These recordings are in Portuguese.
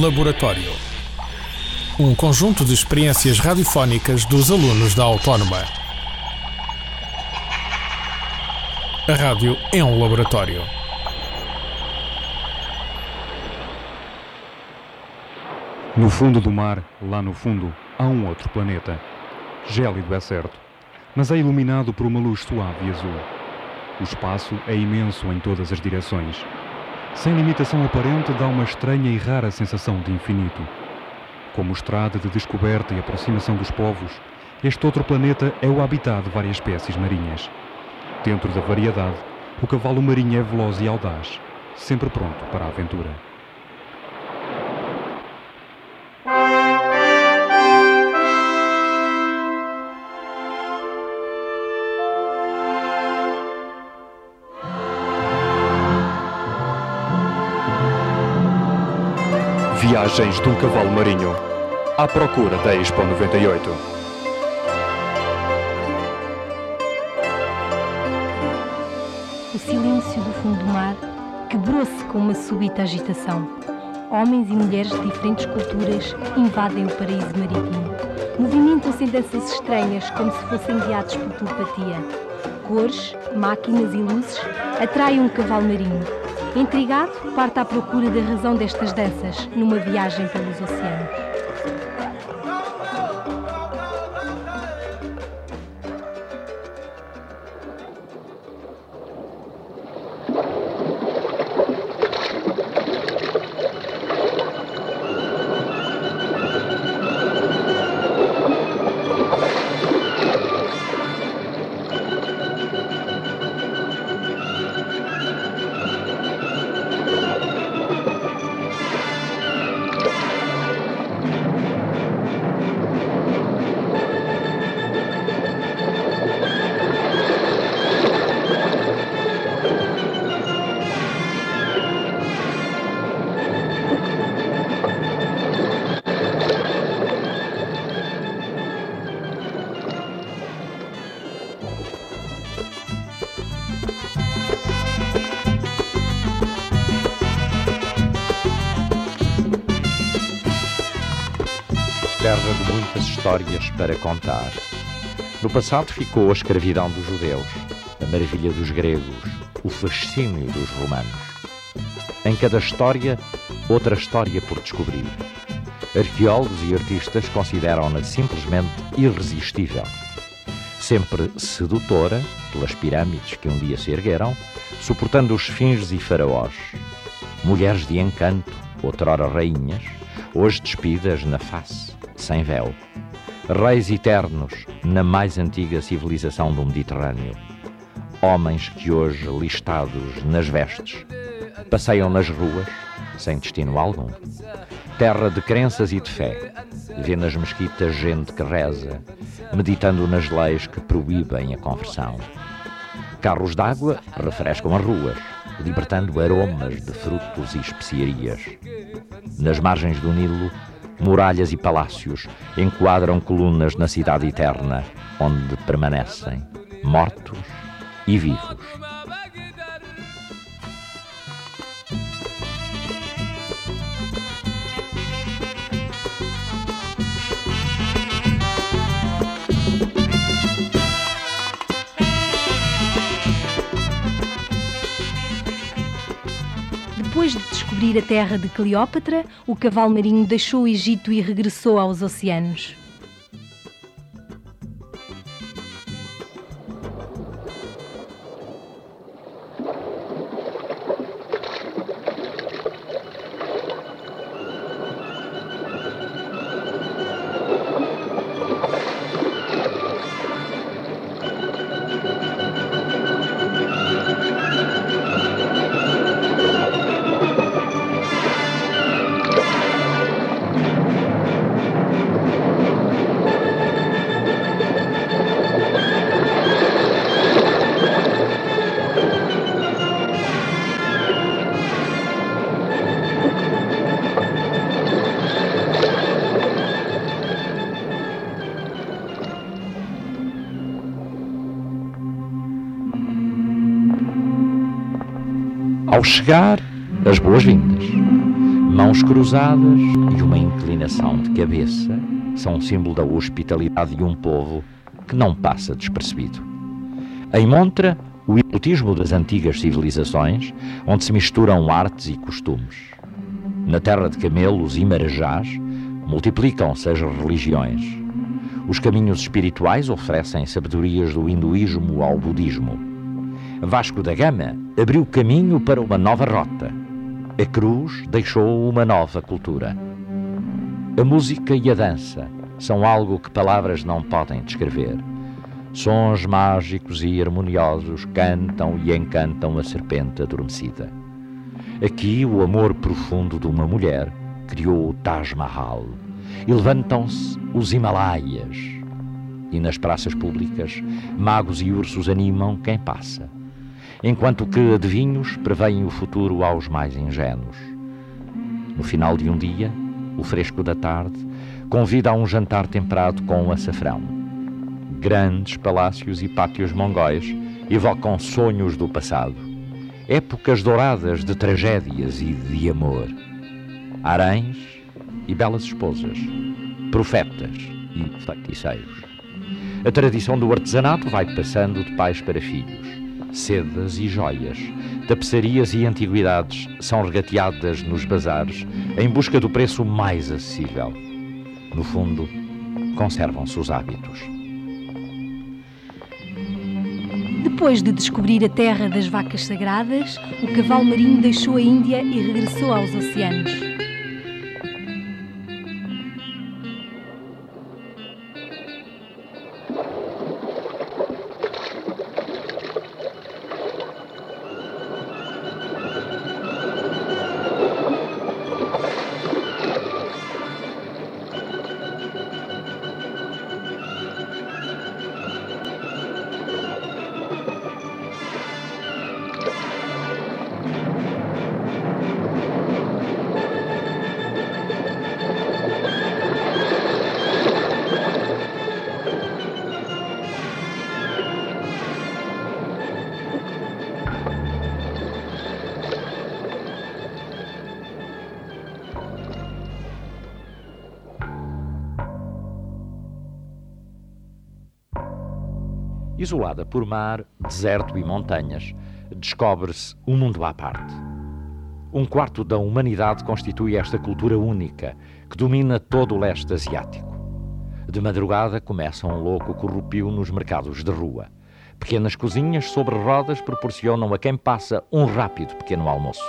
Laboratório. Um conjunto de experiências radiofónicas dos alunos da Autónoma. A rádio é um laboratório. No fundo do mar, lá no fundo, há um outro planeta. Gélido é certo, mas é iluminado por uma luz suave e azul. O espaço é imenso em todas as direções. Sem limitação aparente, dá uma estranha e rara sensação de infinito. Como estrada de descoberta e aproximação dos povos, este outro planeta é o habitat de várias espécies marinhas. Dentro da variedade, o cavalo marinho é veloz e audaz, sempre pronto para a aventura. Viagens de um cavalo marinho à procura da Expo 98. O silêncio do fundo do mar quebrou-se com uma súbita agitação. Homens e mulheres de diferentes culturas invadem o paraíso marítimo. Movimentam-se em danças estranhas, como se fossem guiados por telepatia. Cores, máquinas e luzes atraem um cavalo marinho. Intrigado, parte à procura da razão destas danças numa viagem pelos oceanos. Histórias para contar. No passado ficou a escravidão dos judeus, a maravilha dos gregos, o fascínio dos romanos. Em cada história, outra história por descobrir. Arqueólogos e artistas consideram-na simplesmente irresistível. Sempre sedutora, pelas pirâmides que um dia se ergueram, suportando os fins e faraós. Mulheres de encanto, outrora rainhas, hoje despidas na face sem véu. Reis eternos na mais antiga civilização do Mediterrâneo. Homens que hoje, listados nas vestes, passeiam nas ruas sem destino algum. Terra de crenças e de fé. Vê nas mesquitas gente que reza, meditando nas leis que proíbem a conversão. Carros d'água refrescam as ruas, libertando aromas de frutos e especiarias. Nas margens do Nilo, muralhas e palácios enquadram colunas na cidade eterna, onde permanecem mortos e vivos. Descobrir a terra de Cleópatra, o cavalo marinho deixou o Egito e regressou aos oceanos. Ao chegar, as boas-vindas. Mãos cruzadas e uma inclinação de cabeça são um símbolo da hospitalidade de um povo que não passa despercebido. Em Montra, o erotismo das antigas civilizações, onde se misturam artes e costumes. Na terra de camelos e marajás, multiplicam-se as religiões. Os caminhos espirituais oferecem sabedorias do hinduísmo ao budismo. Vasco da Gama abriu caminho para uma nova rota. A cruz deixou uma nova cultura. A música e a dança são algo que palavras não podem descrever. Sons mágicos e harmoniosos cantam e encantam a serpente adormecida. Aqui, o amor profundo de uma mulher criou o Taj Mahal e levantam-se os Himalaias. E nas praças públicas, magos e ursos animam quem passa, enquanto que adivinhos preveem o futuro aos mais ingênuos. No final de um dia, o fresco da tarde convida a um jantar temperado com açafrão grandes palácios e pátios mongóis evocam sonhos do passado, épocas douradas de tragédias e de amor, haréns e belas esposas, profetas e feiticeiros. A tradição do artesanato vai passando de pais para filhos. Sedas e joias, tapeçarias e antiguidades são regateadas nos bazares em busca do preço mais acessível. No fundo, conservam-se os hábitos. Depois de descobrir a terra das vacas sagradas, o cavalo marinho deixou a Índia e regressou aos oceanos. Isolada por mar, deserto e montanhas, descobre-se um mundo à parte. Um quarto da humanidade constitui esta cultura única que domina todo o leste asiático. De madrugada começa um louco corrupio nos mercados de rua. Pequenas cozinhas sobre rodas proporcionam a quem passa um rápido pequeno almoço.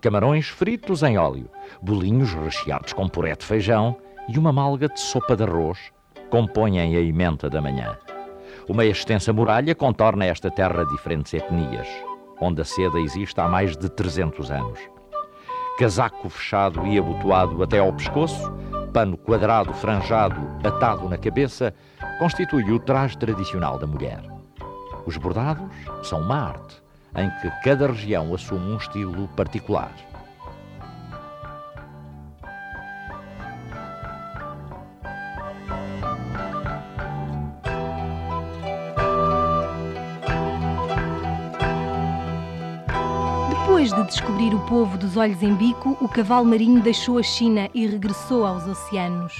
Camarões fritos em óleo, bolinhos recheados com puré de feijão e uma malga de sopa de arroz compõem a emenda da manhã. Uma extensa muralha contorna esta terra de diferentes etnias, onde a seda existe há mais de 300 anos. Casaco fechado e abotoado até ao pescoço, pano quadrado franjado atado na cabeça, constitui o traje tradicional da mulher. Os bordados são uma arte, em que cada região assume um estilo particular. Descobrir o povo dos olhos em bico, o cavalo marinho deixou a China e regressou aos oceanos.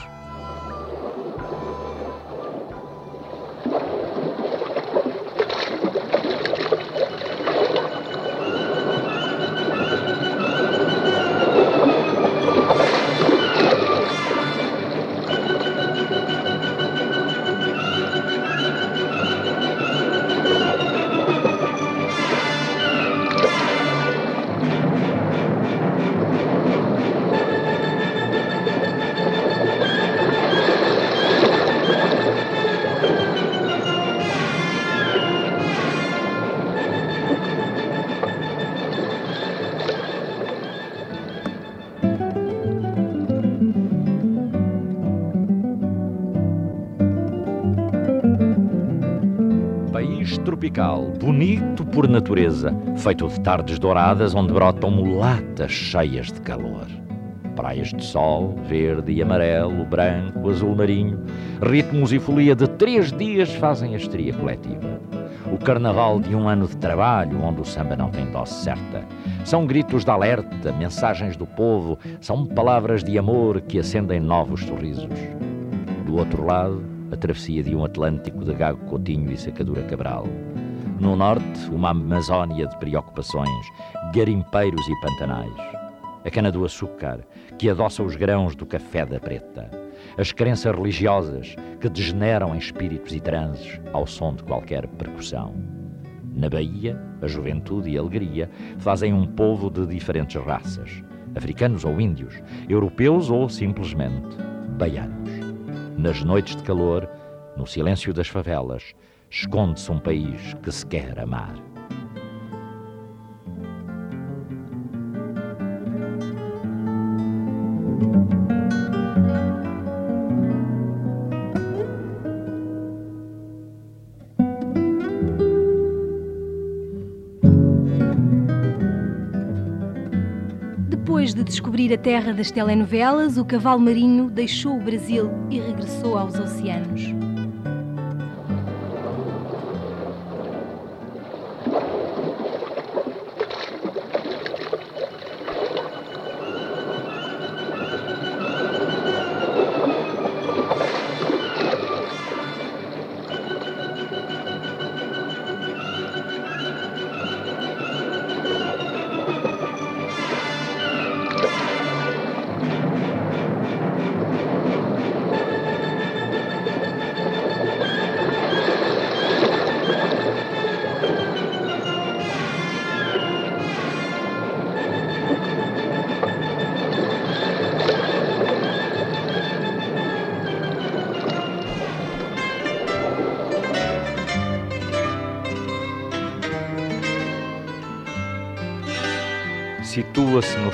Tropical, bonito por natureza, feito de tardes douradas onde brotam mulatas cheias de calor. Praias de sol, verde e amarelo, branco, azul marinho, ritmos e folia de três dias fazem a estria coletiva. o carnaval de um ano de trabalho onde o samba não tem dose certa. São gritos de alerta, mensagens do povo, são palavras de amor que acendem novos sorrisos. Do outro lado, a travessia de um Atlântico de Gago Coutinho e Sacadura Cabral. No norte, uma Amazónia de preocupações, garimpeiros e pantanais. A cana-do-açúcar, que adoça os grãos do café da preta. As crenças religiosas, que degeneram em espíritos e transes ao som de qualquer percussão. Na Bahia, a juventude e a alegria fazem um povo de diferentes raças, africanos ou índios, europeus ou simplesmente baianos. Nas noites de calor, no silêncio das favelas, esconde-se um país que se quer amar. Depois de descobrir a terra das telenovelas, o cavalo marinho deixou o Brasil e regressou aos oceanos.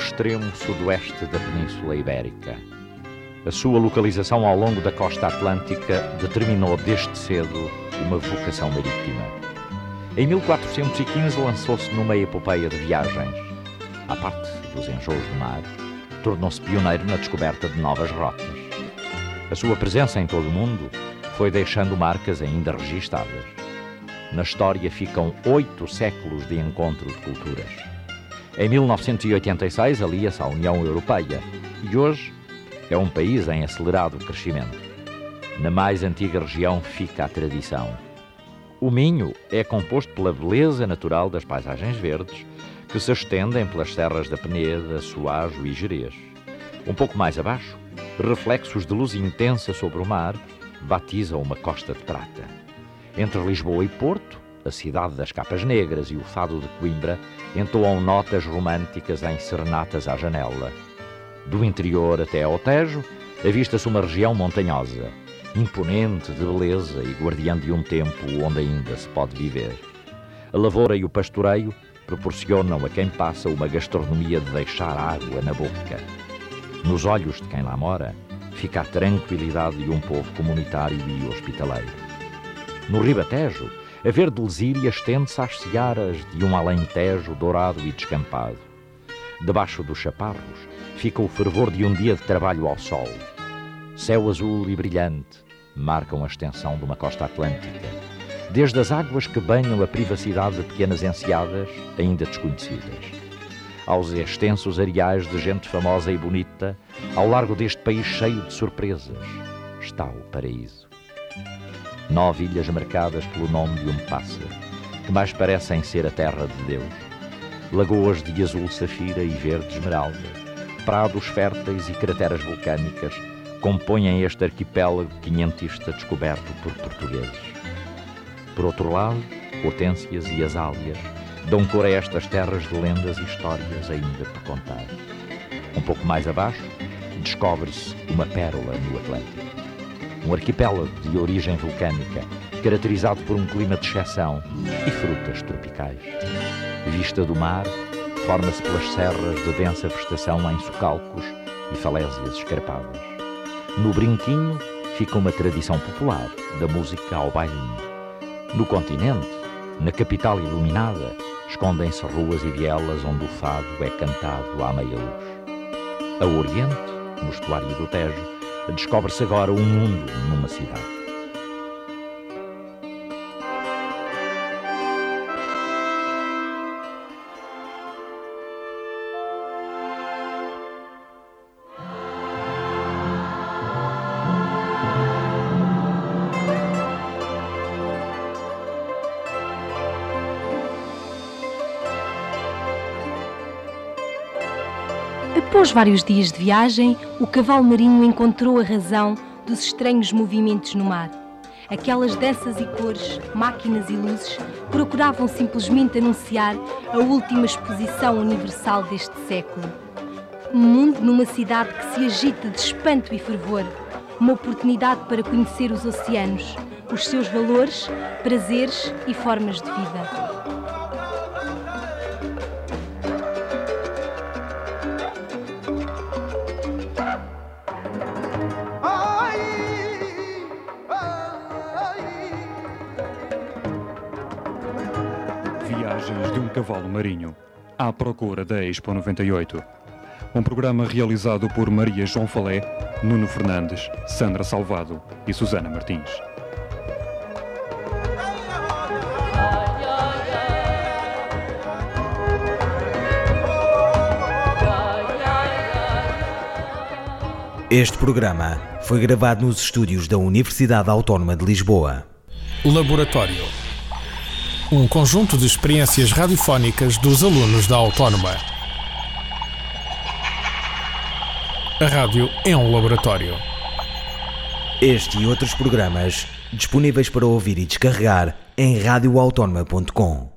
Extremo sudoeste da Península Ibérica. A sua localização ao longo da costa atlântica determinou desde cedo uma vocação marítima. Em 1415 lançou-se numa epopeia de viagens. À parte dos enjoos do mar, tornou-se pioneiro na descoberta de novas rotas. A sua presença em todo o mundo foi deixando marcas ainda registadas. Na história ficam oito séculos de encontro de culturas. Em 1986 alia-se à União Europeia e hoje é um país em acelerado crescimento. Na mais antiga região fica a tradição. O Minho é composto pela beleza natural das paisagens verdes que se estendem pelas serras da Peneda, Soajo e Jerez. Um pouco mais abaixo, reflexos de luz intensa sobre o mar batizam uma costa de prata. Entre Lisboa e Porto, a cidade das capas negras e o fado de Coimbra entoam notas românticas em serenatas à janela. Do interior até ao Tejo, avista-se uma região montanhosa, imponente de beleza e guardiã de um tempo onde ainda se pode viver. A lavoura e o pastoreio proporcionam a quem passa uma gastronomia de deixar água na boca. Nos olhos de quem lá mora, fica a tranquilidade de um povo comunitário e hospitaleiro. No Ribatejo, a verde lesíria estende-se às searas de um alentejo dourado e descampado. Debaixo dos chaparros fica o fervor de um dia de trabalho ao sol. Céu azul e brilhante marcam a extensão de uma costa atlântica, desde as águas que banham a privacidade de pequenas enseadas ainda desconhecidas, aos extensos areais de gente famosa e bonita ao largo deste país cheio de surpresas, está o paraíso nove ilhas marcadas pelo nome de um pássaro, que mais parecem ser a terra de Deus. Lagoas de azul safira e verde esmeralda, prados férteis e crateras vulcânicas compõem este arquipélago quinhentista descoberto por portugueses. Por outro lado, hortênsias e azálias dão cor a estas terras de lendas e histórias ainda por contar. Um pouco mais abaixo, descobre-se uma pérola no Atlântico um arquipélago de origem vulcânica, caracterizado por um clima de exceção e frutas tropicais. Vista do mar, forma-se pelas serras de densa vegetação em socalcos e falésias escarpadas. No Brinquinho fica uma tradição popular, da música ao bailinho. No continente, na capital iluminada, escondem-se ruas e vielas onde o fado é cantado à meia luz. A oriente, no estuário do Tejo, descobre-se agora um mundo numa cidade. Após vários dias de viagem, o cavalo marinho encontrou a razão dos estranhos movimentos no mar. Aquelas danças e cores, máquinas e luzes procuravam simplesmente anunciar a última exposição universal deste século. Um mundo numa cidade que se agita de espanto e fervor. Uma oportunidade para conhecer os oceanos, os seus valores, prazeres e formas de vida. Marinho à procura da Expo 98. Um programa realizado por Maria João Falé, Nuno Fernandes, Sandra Salvado e Susana Martins. Este programa foi gravado nos estúdios da Universidade Autónoma de Lisboa. Laboratório. Um conjunto de experiências radiofónicas dos alunos da Autónoma. A rádio é um laboratório. Este e outros programas disponíveis para ouvir e descarregar em radioautónoma.com.